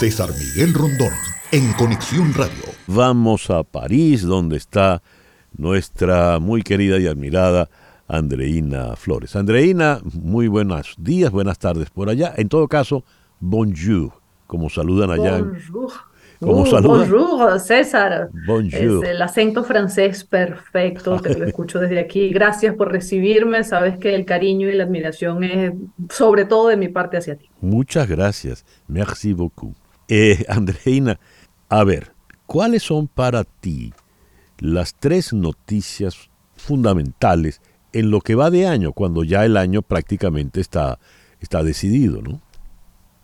César Miguel Rondón, en Conexión Radio. Vamos a París, donde está nuestra muy querida y admirada Andreina Flores. Andreina, muy buenos días, buenas tardes por allá. En todo caso, bonjour, como saludan allá. Bonjour. Uh, bonjour, César. Bonjour. Es el acento francés perfecto, te lo escucho desde aquí. Gracias por recibirme. Sabes que el cariño y la admiración es sobre todo de mi parte hacia ti. Muchas gracias. Merci beaucoup. Eh, Andreina, a ver, ¿cuáles son para ti las tres noticias fundamentales en lo que va de año, cuando ya el año prácticamente está, está decidido, ¿no?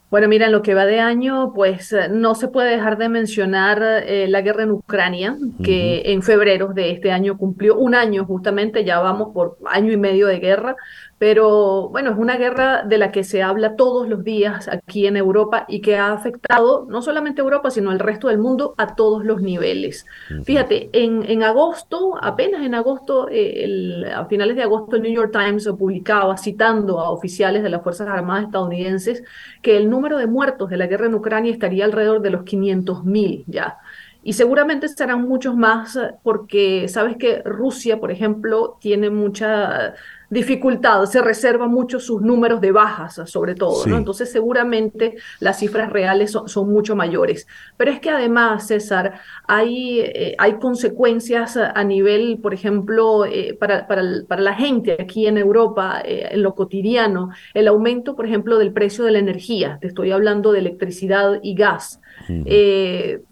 Bueno, mira, en lo que va de año, pues eh, no se puede dejar de mencionar eh, la guerra en Ucrania, que en febrero de este año cumplió un año justamente, ya vamos por año y medio de guerra, pero bueno, es una guerra de la que se habla todos los días aquí en Europa y que ha afectado no solamente a Europa, sino al resto del mundo a todos los niveles. Fíjate, en, en, agosto, apenas en agosto, eh, a finales de agosto, el New York Times publicaba, citando a oficiales de las Fuerzas Armadas estadounidenses, que el número de muertos de la guerra en Ucrania estaría alrededor de los 500.000 ya. Y seguramente serán muchos más porque sabes que Rusia, por ejemplo, tiene mucha dificultad, se reserva mucho sus números de bajas, sobre todo, ¿no? Entonces seguramente las cifras reales son, mucho mayores. Pero es que además, César, hay, eh, hay consecuencias a nivel, por ejemplo, eh, para, para, para, la gente aquí en Europa, eh, en lo cotidiano, el aumento, por ejemplo, del precio de la energía, te estoy hablando de electricidad y gas.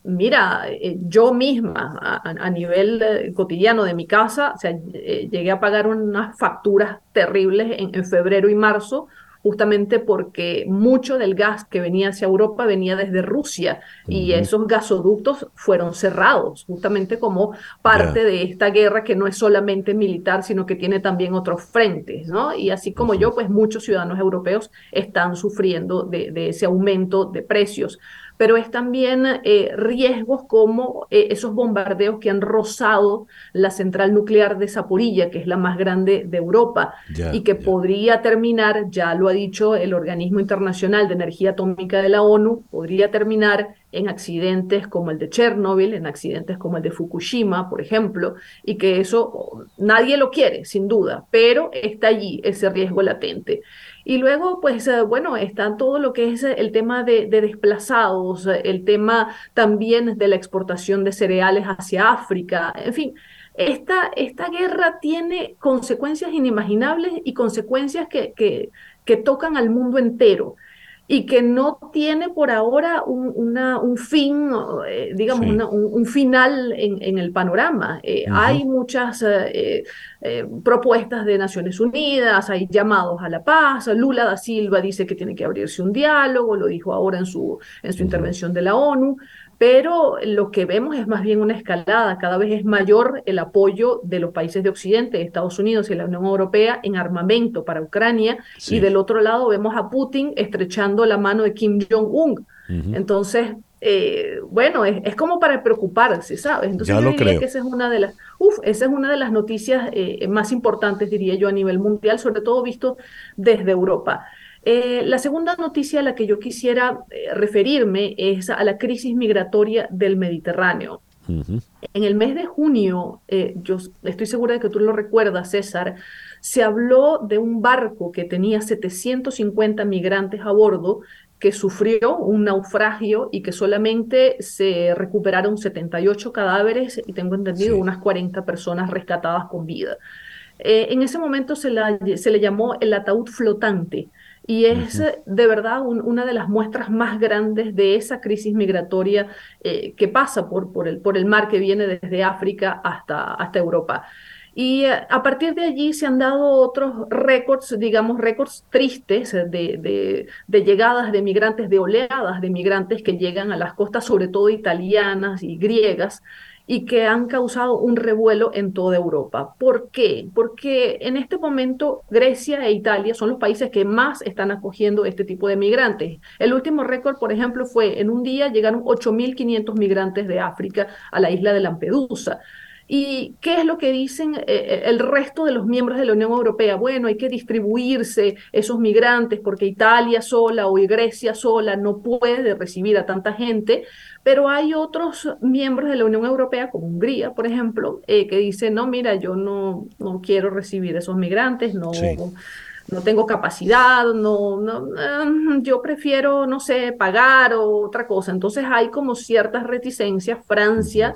mira, yo misma a, nivel cotidiano de mi casa, o sea, llegué a pagar unas facturas terribles en, febrero y marzo, justamente porque mucho del gas que venía hacia Europa venía desde Rusia y esos gasoductos fueron cerrados, justamente como parte de esta guerra que no es solamente militar, sino que tiene también otros frentes, ¿no? Y así como yo, pues muchos ciudadanos europeos están sufriendo de, de ese aumento de precios pero es también eh, riesgos como eh, esos bombardeos que han rozado la central nuclear de Zaporilla, que es la más grande de Europa, y que podría terminar, ya lo ha dicho el Organismo Internacional de Energía Atómica de la ONU, podría terminar en accidentes como el de Chernobyl, en accidentes como el de Fukushima, por ejemplo, y que eso nadie lo quiere, sin duda, pero está allí ese riesgo latente. Y luego, pues, eh, bueno, está todo lo que es el tema de, desplazados, el tema también de la exportación de cereales hacia África, en fin. Esta, esta guerra tiene consecuencias inimaginables y consecuencias que, que tocan al mundo entero y que no tiene por ahora un, una, un fin, eh, digamos, un, final en, en el panorama. Eh, hay muchas eh, propuestas de Naciones Unidas, hay llamados a la paz. Lula da Silva dice que tiene que abrirse un diálogo, lo dijo ahora en su, en su intervención de la ONU pero lo que vemos es más bien una escalada. Cada vez es mayor el apoyo de los países de Occidente, Estados Unidos y la Unión Europea en armamento para Ucrania. Y del otro lado vemos a Putin estrechando la mano de Kim Jong-un. Entonces, eh, bueno, es, como para preocuparse, ¿sabes? Entonces, yo diría que esa es una de las, uf, esa es una de las noticias eh, más importantes, diría yo, a nivel mundial, sobre todo visto desde Europa. Eh, la segunda noticia a la que yo quisiera eh, referirme es a la crisis migratoria del Mediterráneo. En el mes de junio, eh, yo estoy segura de que tú lo recuerdas, César, se habló de un barco que tenía 750 migrantes a bordo que sufrió un naufragio y que solamente se recuperaron 78 cadáveres y tengo entendido unas 40 personas rescatadas con vida. en ese momento se, se le llamó el ataúd flotante y es de verdad una de las muestras más grandes de esa crisis migratoria eh, que pasa por, por, el, por el mar que viene desde África hasta, hasta Europa. Y eh, a partir de allí se han dado otros récords, digamos, récords tristes de, de, de, llegadas de migrantes, de oleadas de migrantes que llegan a las costas, sobre todo italianas y griegas, y que han causado un revuelo en toda Europa. ¿Por qué? Porque en este momento Grecia e Italia son los países que más están acogiendo este tipo de migrantes. El último récord, por ejemplo, fue en un día llegaron 8.500 migrantes de África a la isla de Lampedusa. ¿Y qué es lo que dicen eh, eh, el resto de los miembros de la Unión Europea? Bueno, hay que distribuirse esos migrantes porque Italia sola o Grecia sola no puede recibir a tanta gente, pero hay otros miembros de la Unión Europea, como Hungría, por ejemplo, eh, que dicen, no, mira, yo no, no quiero recibir esos migrantes, no... no tengo capacidad, no, no, yo prefiero, no sé, pagar o otra cosa. Entonces hay como ciertas reticencias. Francia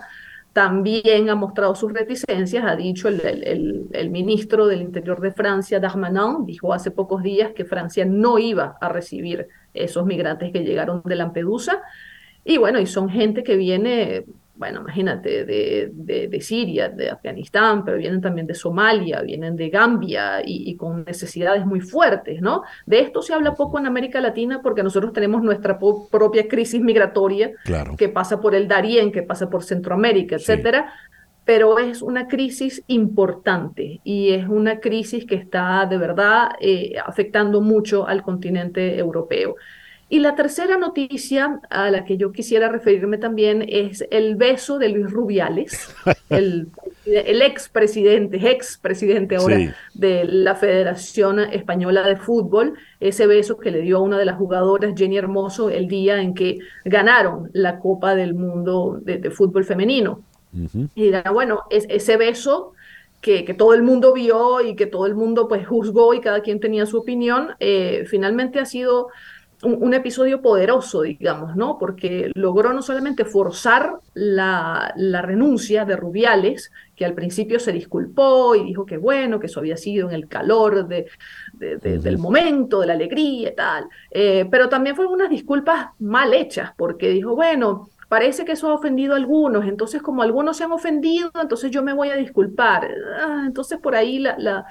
también ha mostrado sus reticencias, ha dicho el, ministro del Interior de Francia, Darmanin, dijo hace pocos días que Francia no iba a recibir esos migrantes que llegaron de Lampedusa. Y bueno, y son gente que viene bueno, imagínate, de, de, Siria, de Afganistán, pero vienen también de Somalia, vienen de Gambia y, con necesidades muy fuertes, ¿no? De esto se habla poco en América Latina porque nosotros tenemos nuestra propia crisis migratoria que pasa por el Darién, que pasa por Centroamérica, etcétera. Pero es una crisis importante y es una crisis que está de verdad eh, afectando mucho al continente europeo. Y la tercera noticia a la que yo quisiera referirme también es el beso de Luis Rubiales, el, el expresidente, expresidente ahora de la Federación Española de Fútbol, ese beso que le dio a una de las jugadoras, Jenny Hermoso, el día en que ganaron la Copa del Mundo de, Fútbol Femenino. Y era, bueno, es, ese beso que, que, todo el mundo vio y que todo el mundo pues juzgó y cada quien tenía su opinión, eh, finalmente ha sido un, episodio poderoso, digamos, ¿no? Porque logró no solamente forzar la, la, renuncia de Rubiales, que al principio se disculpó y dijo que bueno, que eso había sido en el calor de, del momento, de la alegría y tal, eh, pero también fueron unas disculpas mal hechas, porque dijo, bueno, parece que eso ha ofendido a algunos, entonces como algunos se han ofendido, entonces yo me voy a disculpar. Ah, entonces por ahí la, la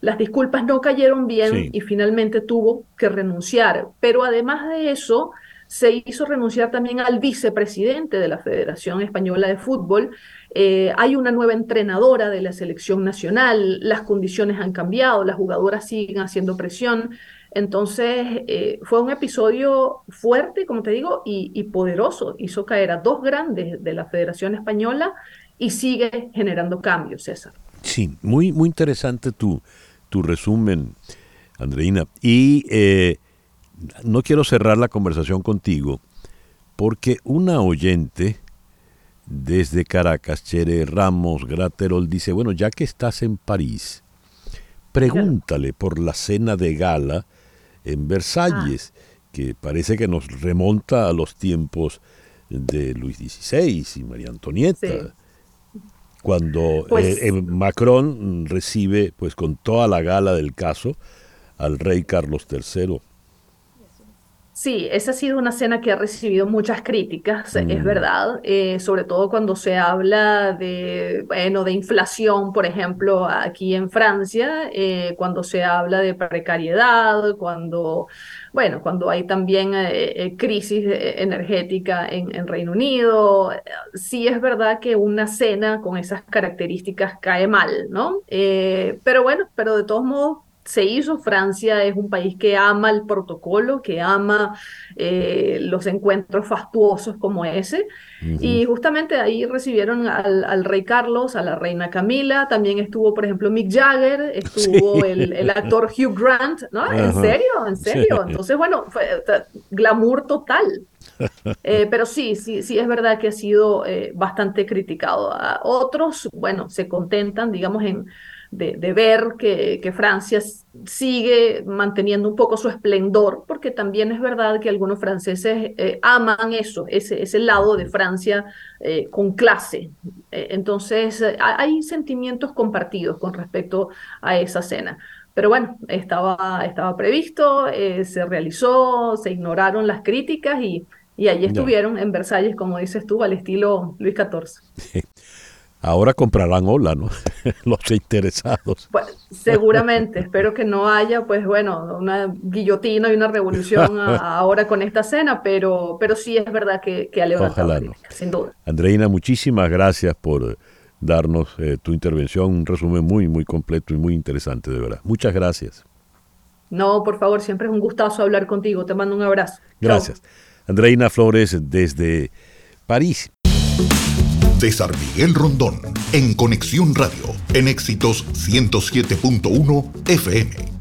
las disculpas no cayeron bien y finalmente tuvo que renunciar. Pero además de eso, se hizo renunciar también al vicepresidente de la Federación Española de Fútbol. Eh, hay una nueva entrenadora de la selección nacional, las condiciones han cambiado, las jugadoras siguen haciendo presión. Entonces, eh, fue un episodio fuerte, como te digo, y, y, poderoso. Hizo caer a dos grandes de la Federación Española y sigue generando cambios, César. Sí, muy, muy interesante tu, tu resumen, Andreina. Y eh, no quiero cerrar la conversación contigo porque una oyente desde Caracas, Chere Ramos Graterol, dice, bueno, ya que estás en París, pregúntale por la cena de gala en Versalles, ah. que parece que nos remonta a los tiempos de Luis XVI y María Antonieta cuando pues eh, Macron recibe pues con toda la gala del caso al rey Carlos III. Sí, esa ha sido una cena que ha recibido muchas críticas, es mm. verdad, eh, sobre todo cuando se habla de, bueno, de inflación, por ejemplo, aquí en Francia, eh, cuando se habla de precariedad, cuando, bueno, cuando hay también eh, crisis energética en, en, Reino Unido, sí es verdad que una cena con esas características cae mal, ¿no? pero bueno, pero de todos modos se hizo. Francia es un país que ama el protocolo, que ama eh, los encuentros fastuosos como ese. Y justamente ahí recibieron al, rey Carlos, a la reina Camila, también estuvo, por ejemplo, Mick Jagger, estuvo el, actor Hugh Grant, ¿no? ¿En serio? ¿En serio? Entonces, bueno, fue glamour total. Eh, pero sí, sí, sí es verdad que ha sido eh, bastante criticado. A otros, bueno, se contentan, digamos, en de, ver que, Francia sigue manteniendo un poco su esplendor, porque también es verdad que algunos franceses eh, aman eso, ese, ese lado de Francia eh, con clase. Eh, entonces, hay sentimientos compartidos con respecto a esa cena. Pero bueno, estaba, estaba previsto, se realizó, se ignoraron las críticas y, y allí estuvieron en Versalles, como dices tú, al estilo Luis XIV. Ahora comprarán Ola, ¿no? Los interesados. Pues, seguramente, espero que no haya, pues bueno, una guillotina y una revolución ahora con esta cena, pero, pero sí es verdad que, que ha levantado sin duda. Andreina, muchísimas gracias por darnos eh, tu intervención, un resumen muy, muy completo y muy interesante, de verdad. Muchas gracias. No, por favor, siempre es un gustazo hablar contigo. Te mando un abrazo. Gracias. Andreina Flores desde París. César Miguel Rondón, en Conexión Radio, en Éxitos 107.1 FM.